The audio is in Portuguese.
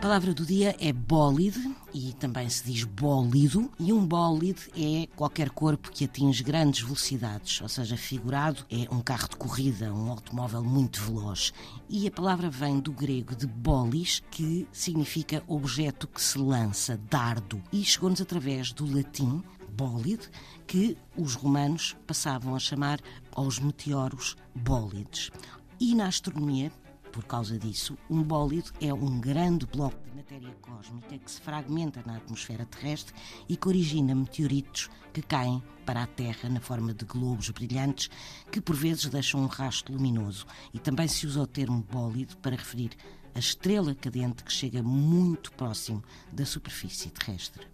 palavra do dia é bólide e também se diz bólido. E um bólide é qualquer corpo que atinge grandes velocidades, ou seja, figurado é um carro de corrida, um automóvel muito veloz. E a palavra vem do grego de bolis, que significa objeto que se lança, dardo. E chegou-nos através do latim bólide, que os romanos passavam a chamar aos meteoros bólides. E na astronomia, por causa disso, um bólido é um grande bloco de matéria cósmica que se fragmenta na atmosfera terrestre e que origina meteoritos que caem para a Terra na forma de globos brilhantes que por vezes deixam um rastro luminoso. E também se usa o termo bólido para referir a estrela cadente que chega muito próximo da superfície terrestre.